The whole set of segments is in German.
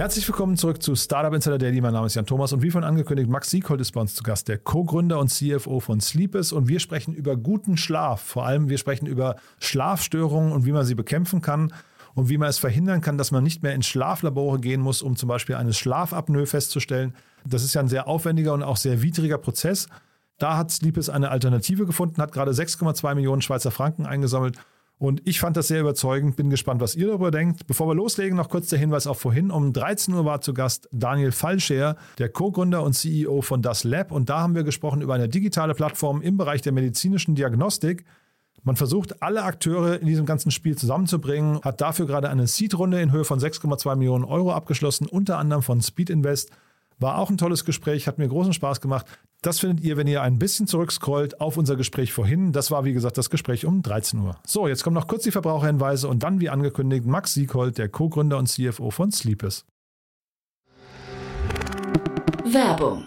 Herzlich willkommen zurück zu Startup Insider Daily. Mein Name ist Jan Thomas und wie von angekündigt, Max Sieghold ist bei uns zu Gast, der Co-Gründer und CFO von Sleepes. Und wir sprechen über guten Schlaf. Vor allem, wir sprechen über Schlafstörungen und wie man sie bekämpfen kann und wie man es verhindern kann, dass man nicht mehr in Schlaflabore gehen muss, um zum Beispiel eine Schlafapnoe festzustellen. Das ist ja ein sehr aufwendiger und auch sehr widriger Prozess. Da hat Sleepes eine Alternative gefunden, hat gerade 6,2 Millionen Schweizer Franken eingesammelt und ich fand das sehr überzeugend, bin gespannt, was ihr darüber denkt. Bevor wir loslegen, noch kurz der Hinweis auf vorhin. Um 13 Uhr war zu Gast Daniel Fallscher, der Co-Gründer und CEO von Das Lab. Und da haben wir gesprochen über eine digitale Plattform im Bereich der medizinischen Diagnostik. Man versucht, alle Akteure in diesem ganzen Spiel zusammenzubringen, hat dafür gerade eine Seed-Runde in Höhe von 6,2 Millionen Euro abgeschlossen, unter anderem von Speed Invest. War auch ein tolles Gespräch, hat mir großen Spaß gemacht. Das findet ihr, wenn ihr ein bisschen zurückscrollt, auf unser Gespräch vorhin. Das war, wie gesagt, das Gespräch um 13 Uhr. So, jetzt kommen noch kurz die Verbraucherhinweise und dann, wie angekündigt, Max Sieghold, der Co-Gründer und CFO von Sleepes. Werbung.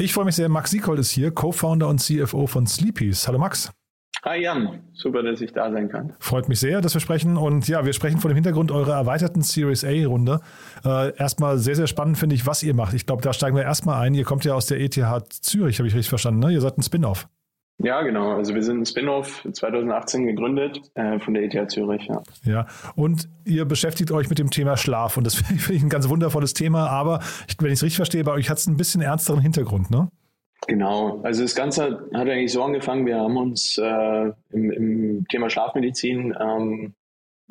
Ich freue mich sehr, Max Sieghold ist hier, Co-Founder und CFO von Sleepies. Hallo Max. Hi Jan, super, dass ich da sein kann. Freut mich sehr, dass wir sprechen. Und ja, wir sprechen vor dem Hintergrund eurer erweiterten Series A-Runde. Äh, erstmal sehr, sehr spannend finde ich, was ihr macht. Ich glaube, da steigen wir erstmal ein. Ihr kommt ja aus der ETH Zürich, habe ich richtig verstanden. Ne? Ihr seid ein Spin-off. Ja, genau. Also wir sind ein Spin-off 2018 gegründet äh, von der ETH Zürich. Ja. ja, und ihr beschäftigt euch mit dem Thema Schlaf. Und das finde ich ein ganz wundervolles Thema. Aber wenn ich es richtig verstehe, bei euch hat es ein bisschen ernsteren Hintergrund, ne? Genau. Also das Ganze hat eigentlich so angefangen. Wir haben uns äh, im, im, Thema Schlafmedizin ähm,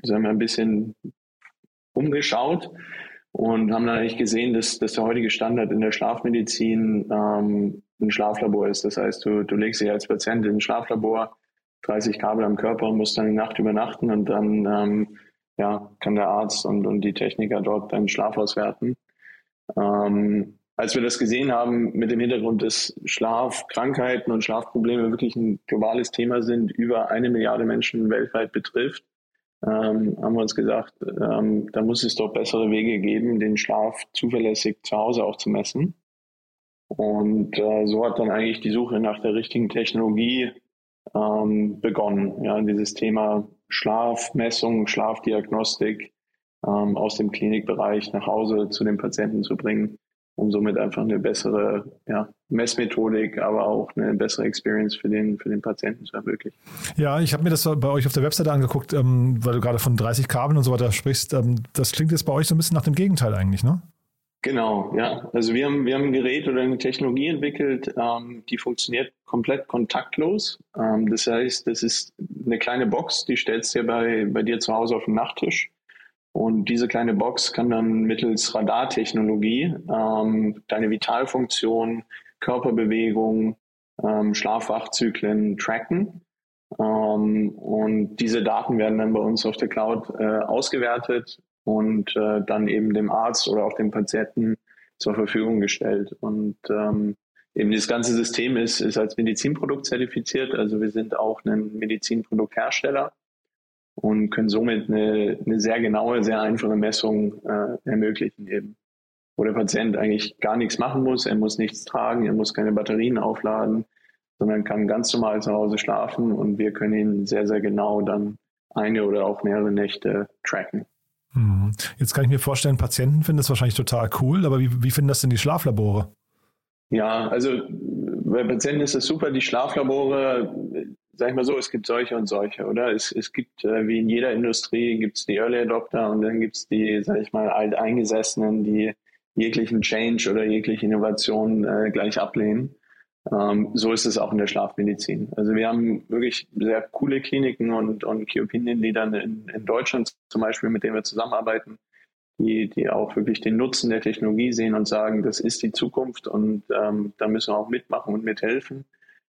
sagen wir ein bisschen umgeschaut und haben dann eigentlich gesehen, dass, dass der heutige Standard in der Schlafmedizin ähm, ein Schlaflabor ist. Das heißt, du, du legst dich als Patient in ein Schlaflabor, 30 Kabel am Körper, musst dann die Nacht übernachten und dann ähm, ja, kann der Arzt und, und die Techniker dort deinen Schlaf auswerten. Ähm, als wir das gesehen haben, mit dem Hintergrund, dass Schlafkrankheiten und Schlafprobleme wirklich ein globales Thema sind, über eine Milliarde Menschen weltweit betrifft, ähm, haben wir uns gesagt, ähm, da muss es doch bessere Wege geben, den Schlaf zuverlässig zu Hause auch zu messen. Und äh, so hat dann eigentlich die Suche nach der richtigen Technologie ähm, begonnen. Ja, dieses Thema Schlafmessung, Schlafdiagnostik ähm, aus dem Klinikbereich nach Hause zu den Patienten zu bringen, um somit einfach eine bessere ja, Messmethodik, aber auch eine bessere Experience für den, für den Patienten zu ermöglichen. Ja, ich habe mir das bei euch auf der Webseite angeguckt, ähm, weil du gerade von 30 Kabeln und so weiter sprichst. Ähm, das klingt jetzt bei euch so ein bisschen nach dem Gegenteil eigentlich, ne? Genau, ja. Also wir haben, wir haben ein Gerät oder eine Technologie entwickelt, ähm, die funktioniert komplett kontaktlos. Ähm, das heißt, das ist eine kleine Box, die stellst du dir bei, bei dir zu Hause auf den Nachttisch. Und diese kleine Box kann dann mittels Radartechnologie ähm, deine Vitalfunktion, Körperbewegung, ähm, Schlafwachzyklen tracken. Ähm, und diese Daten werden dann bei uns auf der Cloud äh, ausgewertet und äh, dann eben dem Arzt oder auch dem Patienten zur Verfügung gestellt. Und ähm, eben das ganze System ist, ist als Medizinprodukt zertifiziert. Also wir sind auch ein Medizinprodukthersteller und können somit eine, eine sehr genaue, sehr einfache Messung äh, ermöglichen eben. Wo der Patient eigentlich gar nichts machen muss, er muss nichts tragen, er muss keine Batterien aufladen, sondern kann ganz normal zu Hause schlafen und wir können ihn sehr, sehr genau dann eine oder auch mehrere Nächte tracken. Hm. Jetzt kann ich mir vorstellen, Patienten finden das wahrscheinlich total cool, aber wie, wie finden das denn die Schlaflabore? Ja, also bei Patienten ist es super, die Schlaflabore, sag ich mal so, es gibt solche und solche, oder? Es, es gibt, äh, wie in jeder Industrie, gibt es die Early Adopter und dann gibt es die, sag ich mal, Alteingesessenen, die jeglichen Change oder jegliche Innovation äh, gleich ablehnen. Ähm, so ist es auch in der Schlafmedizin. Also wir haben wirklich sehr coole Kliniken und, und Key Opinion Leadern in, in Deutschland zum Beispiel, mit denen wir zusammenarbeiten, die, die auch wirklich den Nutzen der Technologie sehen und sagen, das ist die Zukunft und ähm, da müssen wir auch mitmachen und mithelfen.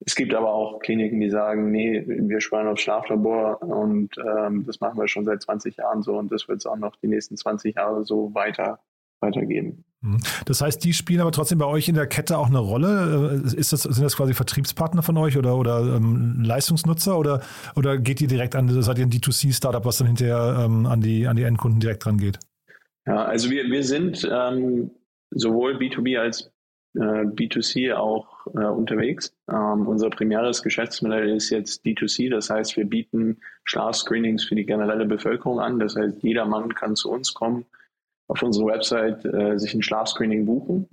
Es gibt aber auch Kliniken, die sagen, nee, wir schwören auf Schlaflabor und ähm, das machen wir schon seit 20 Jahren so und das wird es auch noch die nächsten 20 Jahre so weiter weitergeben. Mhm. Das heißt, die spielen aber trotzdem bei euch in der Kette auch eine Rolle. Äh, ist das, sind das quasi Vertriebspartner von euch oder, oder ähm, Leistungsnutzer oder, oder geht ihr direkt an, seid ihr ein D2C-Startup, was dann hinterher ähm, an, die, an die Endkunden direkt dran geht? Ja, also wir, wir sind ähm, sowohl B2B als äh, B2C auch äh, unterwegs. Ähm, unser primäres Geschäftsmodell ist jetzt D2C, das heißt, wir bieten Schlafscreenings für die generelle Bevölkerung an. Das heißt, jeder Mann kann zu uns kommen auf unserer Website äh, sich ein Schlafscreening buchen.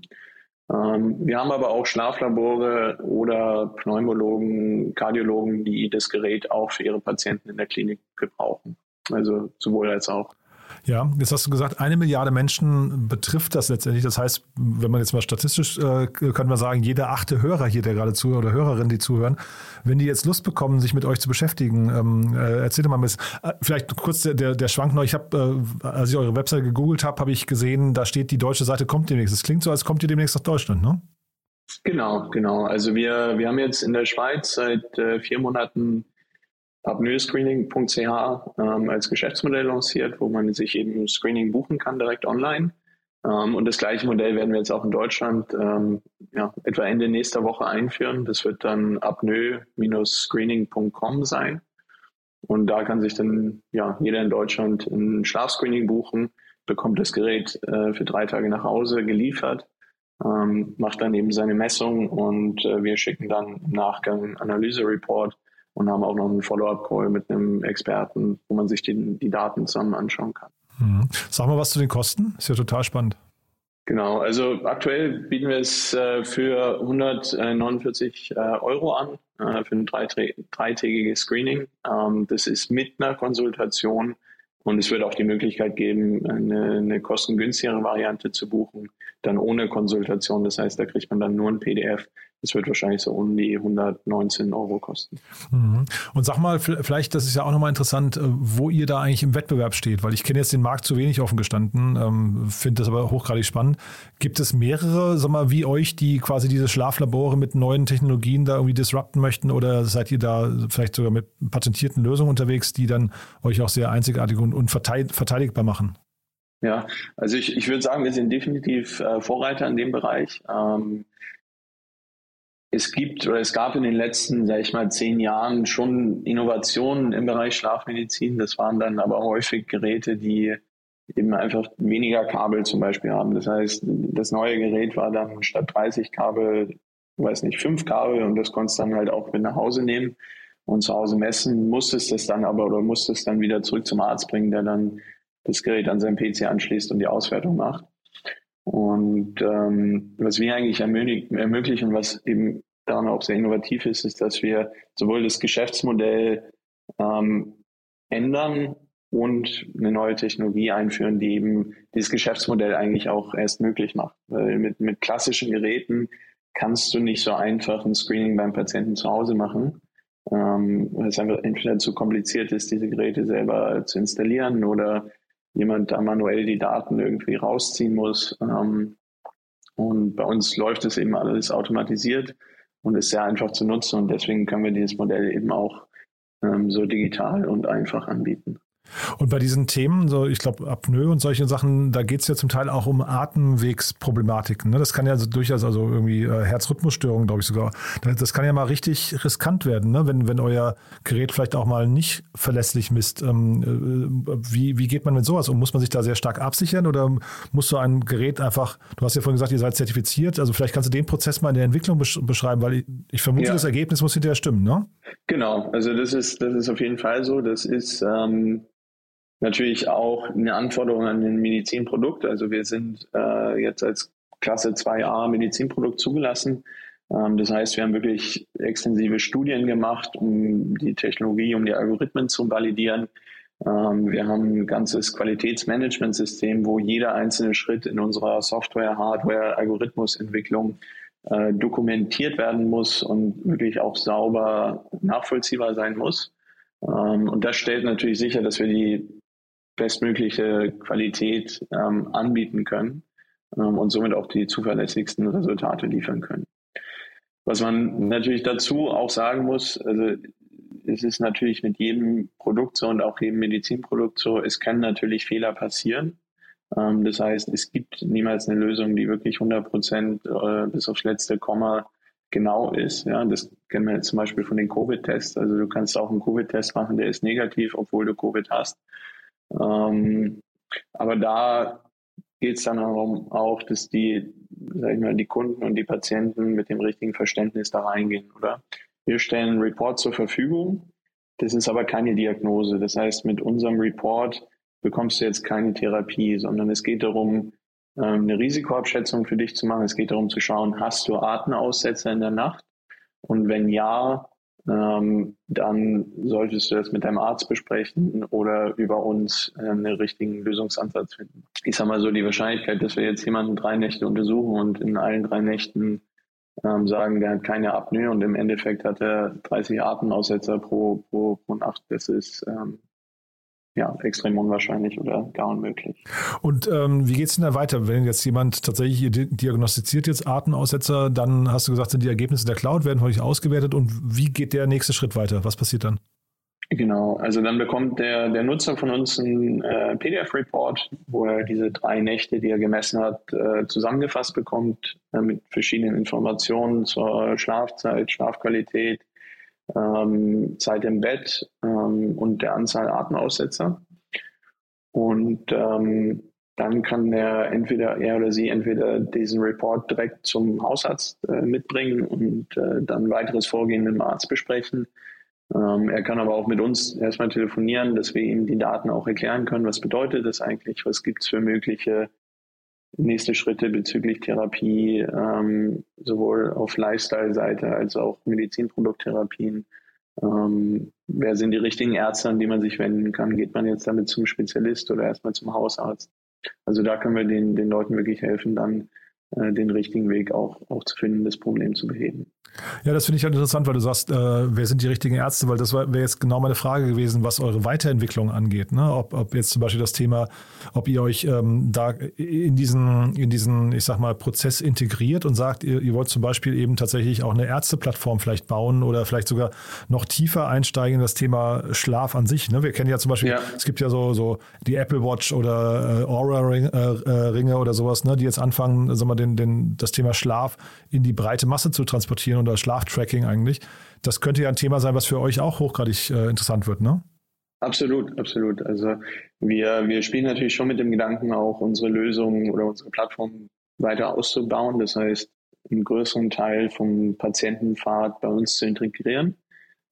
Ähm, wir haben aber auch Schlaflabore oder Pneumologen, Kardiologen, die das Gerät auch für ihre Patienten in der Klinik gebrauchen. Also sowohl als auch. Ja, jetzt hast du gesagt, eine Milliarde Menschen betrifft das letztendlich. Das heißt, wenn man jetzt mal statistisch, äh, können wir sagen, jeder achte Hörer hier, der gerade zuhört oder Hörerin, die zuhören, wenn die jetzt Lust bekommen, sich mit euch zu beschäftigen, ähm, äh, erzähl doch mal ein bisschen. Äh, vielleicht kurz der, der, der Schwank noch. Ich habe, äh, als ich eure Webseite gegoogelt habe, habe ich gesehen, da steht, die deutsche Seite kommt demnächst. Es klingt so, als kommt ihr demnächst nach Deutschland, ne? Genau, genau. Also wir, wir haben jetzt in der Schweiz seit äh, vier Monaten apnoescreening.ch ähm, als Geschäftsmodell lanciert, wo man sich eben Screening buchen kann direkt online. Ähm, und das gleiche Modell werden wir jetzt auch in Deutschland ähm, ja, etwa Ende nächster Woche einführen. Das wird dann apnoe-screening.com sein. Und da kann sich dann ja, jeder in Deutschland ein Schlafscreening buchen, bekommt das Gerät äh, für drei Tage nach Hause geliefert, ähm, macht dann eben seine Messung und äh, wir schicken dann im Nachgang einen Analyse-Report und haben auch noch einen Follow-up-Call mit einem Experten, wo man sich die, die Daten zusammen anschauen kann. Mhm. Sag mal was zu den Kosten. Ist ja total spannend. Genau, also aktuell bieten wir es äh, für 149 äh, Euro an äh, für ein dreitägiges Screening. Ähm, das ist mit einer Konsultation und es wird auch die Möglichkeit geben, eine, eine kostengünstigere Variante zu buchen, dann ohne Konsultation. Das heißt, da kriegt man dann nur ein PDF das wird wahrscheinlich so um die 119 Euro kosten. Mhm. Und sag mal, vielleicht, das ist ja auch nochmal interessant, äh, wo ihr da eigentlich im Wettbewerb steht, weil ich kenne jetzt den Markt zu wenig offen gestanden, ähm, finde das aber hochgradig spannend. Gibt es mehrere, sag mal, wie euch, die quasi diese Schlaflabore mit neuen Technologien da irgendwie disrupten möchten oder seid ihr da vielleicht sogar mit patentierten Lösungen unterwegs, die dann euch auch sehr einzigartig und, und verteidigbar machen? Ja, also ich, ich würde sagen, wir sind definitiv äh, Vorreiter in dem Bereich. Ähm, es gibt oder es gab in den letzten, sag ich mal, zehn Jahren schon Innovationen im Bereich Schlafmedizin. Das waren dann aber häufig Geräte, die eben einfach weniger Kabel zum Beispiel haben. Das heißt, das neue Gerät war dann statt 30 Kabel, weiß nicht, fünf Kabel und das konntest dann halt auch mit nach Hause nehmen und zu Hause messen. Musstest es dann aber oder musstest dann wieder zurück zum Arzt bringen, der dann das Gerät an seinen PC anschließt und die Auswertung macht. Und ähm, was wir eigentlich ermöglichen, was eben daran auch sehr innovativ ist, ist, dass wir sowohl das Geschäftsmodell ähm, ändern und eine neue Technologie einführen, die eben dieses Geschäftsmodell eigentlich auch erst möglich macht. Weil mit, mit klassischen Geräten kannst du nicht so einfach ein Screening beim Patienten zu Hause machen, ähm, weil es einfach entweder zu kompliziert ist, diese Geräte selber zu installieren oder jemand da manuell die Daten irgendwie rausziehen muss. Ähm, und bei uns läuft es eben alles automatisiert und ist sehr einfach zu nutzen. Und deswegen können wir dieses Modell eben auch ähm, so digital und einfach anbieten. Und bei diesen Themen, so ich glaube Apnoe und solche Sachen, da geht es ja zum Teil auch um Atemwegsproblematiken. Ne? Das kann ja also durchaus, also irgendwie äh, Herzrhythmusstörungen, glaube ich sogar. Das kann ja mal richtig riskant werden, ne? wenn, wenn euer Gerät vielleicht auch mal nicht verlässlich misst. Ähm, äh, wie, wie geht man mit sowas um? Muss man sich da sehr stark absichern oder musst du ein Gerät einfach, du hast ja vorhin gesagt, ihr seid zertifiziert, also vielleicht kannst du den Prozess mal in der Entwicklung besch beschreiben, weil ich, ich vermute, ja. das Ergebnis muss hinterher stimmen, ne? Genau, also das ist, das ist auf jeden Fall so. Das ist ähm natürlich auch eine Anforderung an ein Medizinprodukt. Also wir sind äh, jetzt als Klasse 2a Medizinprodukt zugelassen. Ähm, das heißt, wir haben wirklich extensive Studien gemacht, um die Technologie, um die Algorithmen zu validieren. Ähm, wir haben ein ganzes Qualitätsmanagementsystem, wo jeder einzelne Schritt in unserer Software, Hardware, Algorithmusentwicklung äh, dokumentiert werden muss und wirklich auch sauber nachvollziehbar sein muss. Ähm, und das stellt natürlich sicher, dass wir die bestmögliche Qualität ähm, anbieten können ähm, und somit auch die zuverlässigsten Resultate liefern können. Was man natürlich dazu auch sagen muss, also es ist natürlich mit jedem Produkt so und auch jedem Medizinprodukt so, es können natürlich Fehler passieren. Ähm, das heißt, es gibt niemals eine Lösung, die wirklich 100 Prozent äh, bis aufs letzte Komma genau ist. Ja, das kennen wir jetzt zum Beispiel von den Covid-Tests. Also du kannst auch einen Covid-Test machen, der ist negativ, obwohl du Covid hast. Ähm, aber da geht es dann darum auch, dass die, sag ich mal, die Kunden und die Patienten mit dem richtigen Verständnis da reingehen, oder? Wir stellen einen Report zur Verfügung. Das ist aber keine Diagnose. Das heißt, mit unserem Report bekommst du jetzt keine Therapie, sondern es geht darum, ähm, eine Risikoabschätzung für dich zu machen. Es geht darum zu schauen, hast du Atemaussetzer in der Nacht? Und wenn ja, ähm, dann solltest du das mit deinem Arzt besprechen oder über uns äh, einen richtigen Lösungsansatz finden. Ich sage mal so, die Wahrscheinlichkeit, dass wir jetzt jemanden drei Nächte untersuchen und in allen drei Nächten ähm, sagen, der hat keine Apnoe und im Endeffekt hat er 30 Atemaussetzer pro, pro, pro Nacht, das ist ähm, ja, extrem unwahrscheinlich oder gar unmöglich. Und ähm, wie geht es denn da weiter? Wenn jetzt jemand tatsächlich diagnostiziert jetzt Atemaussetzer, dann hast du gesagt, sind die Ergebnisse der Cloud, werden häufig ausgewertet und wie geht der nächste Schritt weiter? Was passiert dann? Genau, also dann bekommt der, der Nutzer von uns einen äh, PDF-Report, wo er diese drei Nächte, die er gemessen hat, äh, zusammengefasst bekommt äh, mit verschiedenen Informationen zur Schlafzeit, Schlafqualität, ähm, Zeit im Bett ähm, und der Anzahl Atemaussetzer. Und ähm, dann kann er entweder er oder sie entweder diesen Report direkt zum Hausarzt äh, mitbringen und äh, dann weiteres Vorgehen mit dem Arzt besprechen. Ähm, er kann aber auch mit uns erstmal telefonieren, dass wir ihm die Daten auch erklären können. Was bedeutet das eigentlich? Was gibt es für mögliche nächste Schritte bezüglich Therapie, ähm, sowohl auf Lifestyle-Seite als auch Medizinprodukttherapien. Ähm, wer sind die richtigen Ärzte, an die man sich wenden kann? Geht man jetzt damit zum Spezialist oder erstmal zum Hausarzt? Also da können wir den, den Leuten wirklich helfen, dann den richtigen Weg auch, auch zu finden, das Problem zu beheben. Ja, das finde ich halt interessant, weil du sagst, äh, wer sind die richtigen Ärzte? Weil das wäre jetzt genau meine Frage gewesen, was eure Weiterentwicklung angeht. Ne? Ob, ob jetzt zum Beispiel das Thema, ob ihr euch ähm, da in diesen, in diesen, ich sag mal, Prozess integriert und sagt, ihr, ihr wollt zum Beispiel eben tatsächlich auch eine Ärzteplattform vielleicht bauen oder vielleicht sogar noch tiefer einsteigen in das Thema Schlaf an sich. Ne? Wir kennen ja zum Beispiel, ja. es gibt ja so, so die Apple Watch oder äh, Aura-Ringe äh, äh oder sowas, ne? die jetzt anfangen, sag mal, den, den, das Thema Schlaf in die breite Masse zu transportieren oder Schlaftracking eigentlich. Das könnte ja ein Thema sein, was für euch auch hochgradig äh, interessant wird, ne? Absolut, absolut. Also wir, wir spielen natürlich schon mit dem Gedanken, auch unsere Lösungen oder unsere Plattform weiter auszubauen. Das heißt, einen größeren Teil vom Patientenpfad bei uns zu integrieren.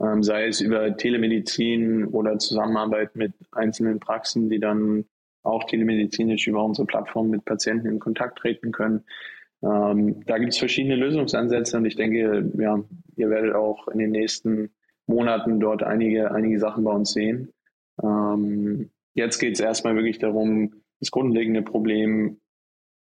Ähm, sei es über Telemedizin oder Zusammenarbeit mit einzelnen Praxen, die dann auch telemedizinisch über unsere Plattform mit Patienten in Kontakt treten können. Ähm, da gibt es verschiedene Lösungsansätze und ich denke, ja, ihr werdet auch in den nächsten Monaten dort einige, einige Sachen bei uns sehen. Ähm, jetzt geht es erstmal wirklich darum, das grundlegende Problem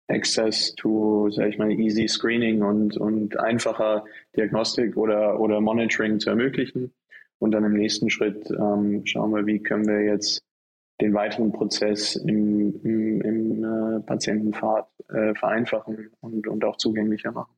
Access to, sag ich mal, easy Screening und, und einfacher Diagnostik oder, oder Monitoring zu ermöglichen. Und dann im nächsten Schritt ähm, schauen wir, wie können wir jetzt den weiteren Prozess im, im, im äh, Patientenpfad äh, vereinfachen und, und auch zugänglicher machen.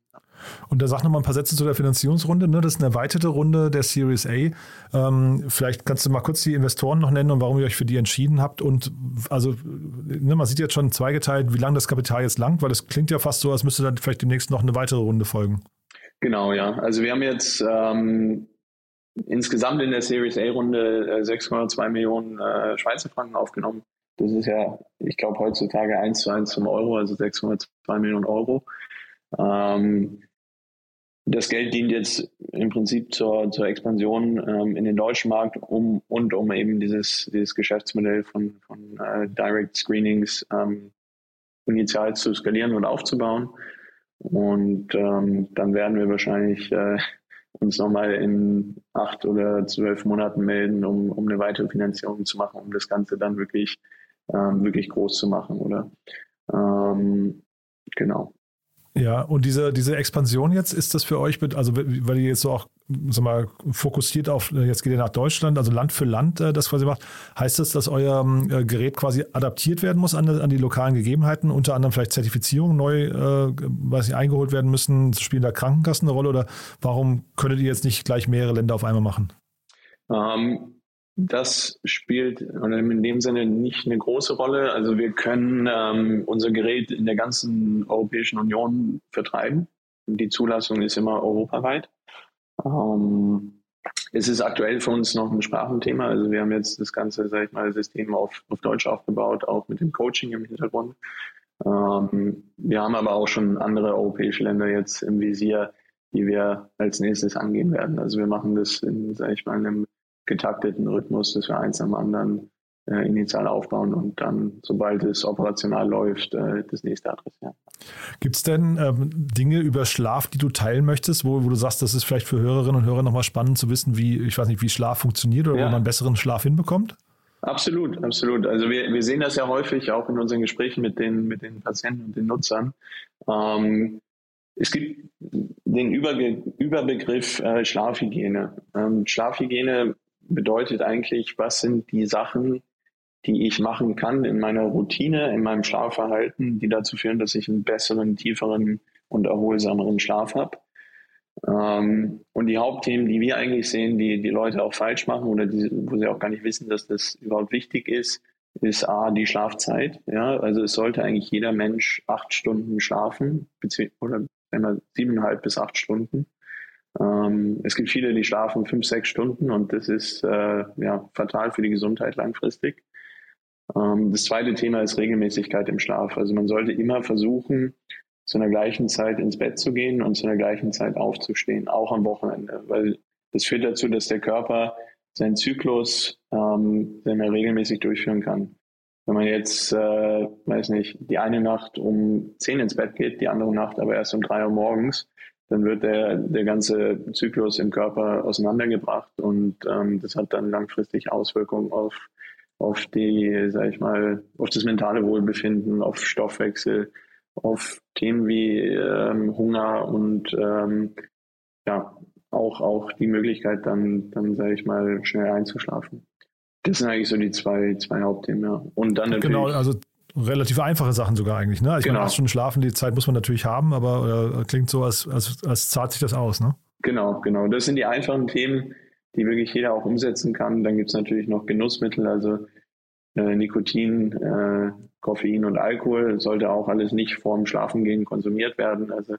Und da sag noch mal ein paar Sätze zu der Finanzierungsrunde. Ne? Das ist eine erweiterte Runde der Series A. Ähm, vielleicht kannst du mal kurz die Investoren noch nennen und warum ihr euch für die entschieden habt. Und also, ne, man sieht jetzt schon zweigeteilt, wie lange das Kapital jetzt langt, weil es klingt ja fast so, als müsste dann vielleicht demnächst noch eine weitere Runde folgen. Genau, ja. Also wir haben jetzt ähm, insgesamt in der Series A-Runde 6,2 äh, Millionen äh, Schweizer Franken aufgenommen. Das ist ja, ich glaube, heutzutage 1 zu 1 zum Euro, also 6,2 Millionen Euro. Ähm, das Geld dient jetzt im Prinzip zur, zur Expansion ähm, in den deutschen Markt um, und um eben dieses, dieses Geschäftsmodell von, von äh, Direct Screenings ähm, initial zu skalieren und aufzubauen. Und ähm, dann werden wir wahrscheinlich äh, uns nochmal in acht oder zwölf Monaten melden, um, um eine weitere Finanzierung zu machen, um das Ganze dann wirklich, ähm, wirklich groß zu machen, oder? Ähm, genau. Ja, und diese, diese Expansion jetzt, ist das für euch, also weil ihr jetzt so auch sag mal, fokussiert auf, jetzt geht ihr nach Deutschland, also Land für Land äh, das quasi macht, heißt das, dass euer äh, Gerät quasi adaptiert werden muss an, an die lokalen Gegebenheiten, unter anderem vielleicht Zertifizierungen neu, äh, weiß ich, eingeholt werden müssen, spielen da Krankenkassen eine Rolle oder warum könntet ihr jetzt nicht gleich mehrere Länder auf einmal machen? Ähm, das spielt in dem Sinne nicht eine große Rolle. Also wir können ähm, unser Gerät in der ganzen Europäischen Union vertreiben. Die Zulassung ist immer europaweit. Ähm, es ist aktuell für uns noch ein Sprachenthema. Also wir haben jetzt das ganze, sag ich mal, System auf, auf Deutsch aufgebaut, auch mit dem Coaching im Hintergrund. Ähm, wir haben aber auch schon andere europäische Länder jetzt im Visier, die wir als nächstes angehen werden. Also wir machen das in, sag ich mal, einem getakteten Rhythmus, dass wir eins am anderen äh, initial aufbauen und dann, sobald es operational läuft, äh, das nächste adressieren. Gibt es denn ähm, Dinge über Schlaf, die du teilen möchtest, wo, wo du sagst, das ist vielleicht für Hörerinnen und Hörer nochmal spannend zu wissen, wie, ich weiß nicht, wie Schlaf funktioniert oder ja. wo man besseren Schlaf hinbekommt? Absolut, absolut. Also wir, wir sehen das ja häufig auch in unseren Gesprächen mit den, mit den Patienten und den Nutzern. Ähm, es gibt den Überge Überbegriff äh, Schlafhygiene. Ähm, Schlafhygiene bedeutet eigentlich, was sind die Sachen, die ich machen kann in meiner Routine, in meinem Schlafverhalten, die dazu führen, dass ich einen besseren, tieferen und erholsameren Schlaf habe. Ähm, und die Hauptthemen, die wir eigentlich sehen, die die Leute auch falsch machen oder die, wo sie auch gar nicht wissen, dass das überhaupt wichtig ist, ist A, die Schlafzeit. Ja, also es sollte eigentlich jeder Mensch acht Stunden schlafen, oder wenn er siebeneinhalb bis acht Stunden. Ähm, es gibt viele, die schlafen fünf, sechs Stunden und das ist äh, ja fatal für die Gesundheit langfristig. Ähm, das zweite Thema ist Regelmäßigkeit im Schlaf. Also man sollte immer versuchen, zu einer gleichen Zeit ins Bett zu gehen und zu einer gleichen Zeit aufzustehen, auch am Wochenende, weil das führt dazu, dass der Körper seinen Zyklus ähm, sehr mehr regelmäßig durchführen kann. Wenn man jetzt, äh, weiß nicht, die eine Nacht um zehn ins Bett geht, die andere Nacht aber erst um drei Uhr morgens, dann wird der, der ganze Zyklus im Körper auseinandergebracht und ähm, das hat dann langfristig Auswirkungen auf, auf die, sag ich mal, auf das mentale Wohlbefinden, auf Stoffwechsel, auf Themen wie ähm, Hunger und ähm, ja, auch, auch die Möglichkeit, dann, dann sage ich mal, schnell einzuschlafen. Das sind eigentlich so die zwei, zwei Hauptthemen, ja. Und dann natürlich. Genau, also relativ einfache Sachen sogar eigentlich. Ne? Ich genau. meine, acht Stunden schlafen, die Zeit muss man natürlich haben, aber äh, klingt so, als, als, als zahlt sich das aus. Ne? Genau, genau. Das sind die einfachen Themen, die wirklich jeder auch umsetzen kann. Dann gibt es natürlich noch Genussmittel, also äh, Nikotin, äh, Koffein und Alkohol. sollte auch alles nicht vorm Schlafengehen konsumiert werden. Also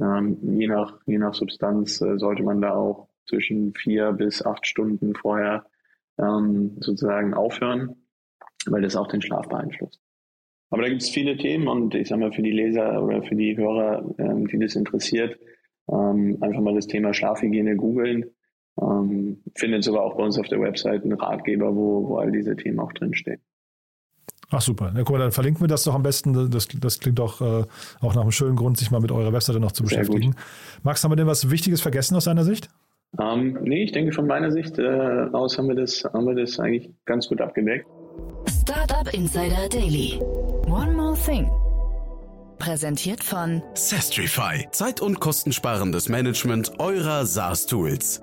ähm, je, nach, je nach Substanz äh, sollte man da auch zwischen vier bis acht Stunden vorher ähm, sozusagen aufhören, weil das auch den Schlaf beeinflusst. Aber da gibt es viele Themen und ich sage mal für die Leser oder für die Hörer, ähm, die das interessiert, ähm, einfach mal das Thema Schlafhygiene googeln. Ähm, findet sogar auch bei uns auf der Website einen Ratgeber, wo, wo all diese Themen auch drinstehen. Ach super. Ja, guck mal, dann verlinken wir das doch am besten. Das, das klingt doch äh, auch nach einem schönen Grund, sich mal mit eurer Webseite noch zu beschäftigen. Max, haben wir denn was Wichtiges vergessen aus deiner Sicht? Ähm, nee, ich denke von meiner Sicht äh, aus haben wir, das, haben wir das eigentlich ganz gut abgedeckt. Startup Insider Daily. One more thing. Präsentiert von Sestrify. Zeit- und kostensparendes Management eurer SaaS-Tools.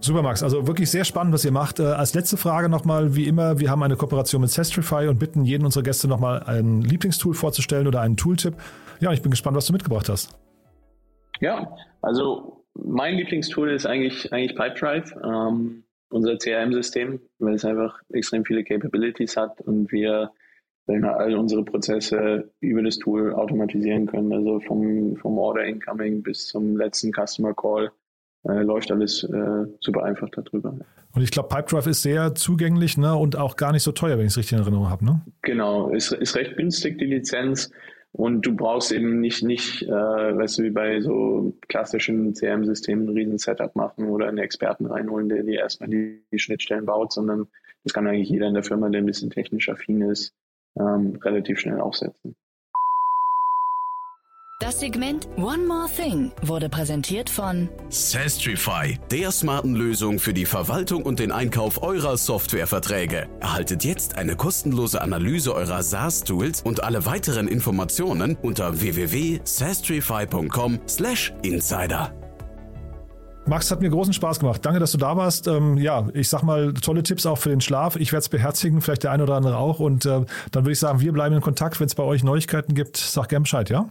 Super, Max. Also wirklich sehr spannend, was ihr macht. Äh, als letzte Frage nochmal, wie immer, wir haben eine Kooperation mit Sestrify und bitten jeden unserer Gäste nochmal ein Lieblingstool vorzustellen oder einen Tooltip. Ja, ich bin gespannt, was du mitgebracht hast. Ja, also mein Lieblingstool ist eigentlich, eigentlich Pipedrive. Ähm, unser CRM-System, weil es einfach extrem viele Capabilities hat und wir wir all unsere Prozesse über das Tool automatisieren können. Also vom, vom Order Incoming bis zum letzten Customer Call äh, läuft alles äh, super einfach darüber. Und ich glaube, Pipedrive ist sehr zugänglich ne? und auch gar nicht so teuer, wenn ich es richtig in Erinnerung habe. Ne? Genau, ist, ist recht günstig die Lizenz Und du brauchst eben nicht, nicht äh, weißt du, wie bei so klassischen CRM-Systemen ein riesen Setup machen oder einen Experten reinholen, der dir erstmal die, die Schnittstellen baut, sondern das kann eigentlich jeder in der Firma, der ein bisschen technisch affin ist, ähm, relativ schnell aufsetzen. Das Segment One More Thing wurde präsentiert von Sastrify, der smarten Lösung für die Verwaltung und den Einkauf eurer Softwareverträge. Erhaltet jetzt eine kostenlose Analyse eurer SaaS-Tools und alle weiteren Informationen unter www.sastrify.com/insider. Max, hat mir großen Spaß gemacht. Danke, dass du da warst. Ähm, ja, ich sag mal, tolle Tipps auch für den Schlaf. Ich werde es beherzigen, vielleicht der eine oder andere auch. Und äh, dann würde ich sagen, wir bleiben in Kontakt. Wenn es bei euch Neuigkeiten gibt, sag gerne Bescheid, ja?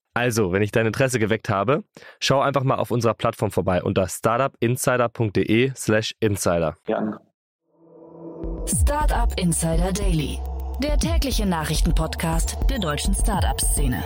Also, wenn ich dein Interesse geweckt habe, schau einfach mal auf unserer Plattform vorbei unter startupinsider.de/slash insider. Gerne. Startup Insider Daily, der tägliche Nachrichtenpodcast der deutschen Startup-Szene.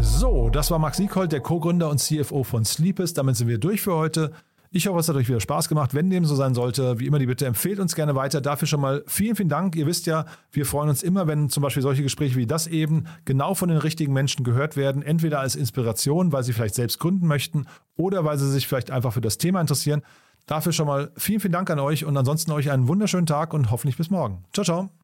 So, das war Max Sieghold, der Co-Gründer und CFO von Sleepes. Damit sind wir durch für heute. Ich hoffe, es hat euch wieder Spaß gemacht. Wenn dem so sein sollte, wie immer die Bitte, empfehlt uns gerne weiter. Dafür schon mal vielen, vielen Dank. Ihr wisst ja, wir freuen uns immer, wenn zum Beispiel solche Gespräche wie das eben genau von den richtigen Menschen gehört werden. Entweder als Inspiration, weil sie vielleicht selbst gründen möchten oder weil sie sich vielleicht einfach für das Thema interessieren. Dafür schon mal vielen, vielen Dank an euch und ansonsten euch einen wunderschönen Tag und hoffentlich bis morgen. Ciao, ciao.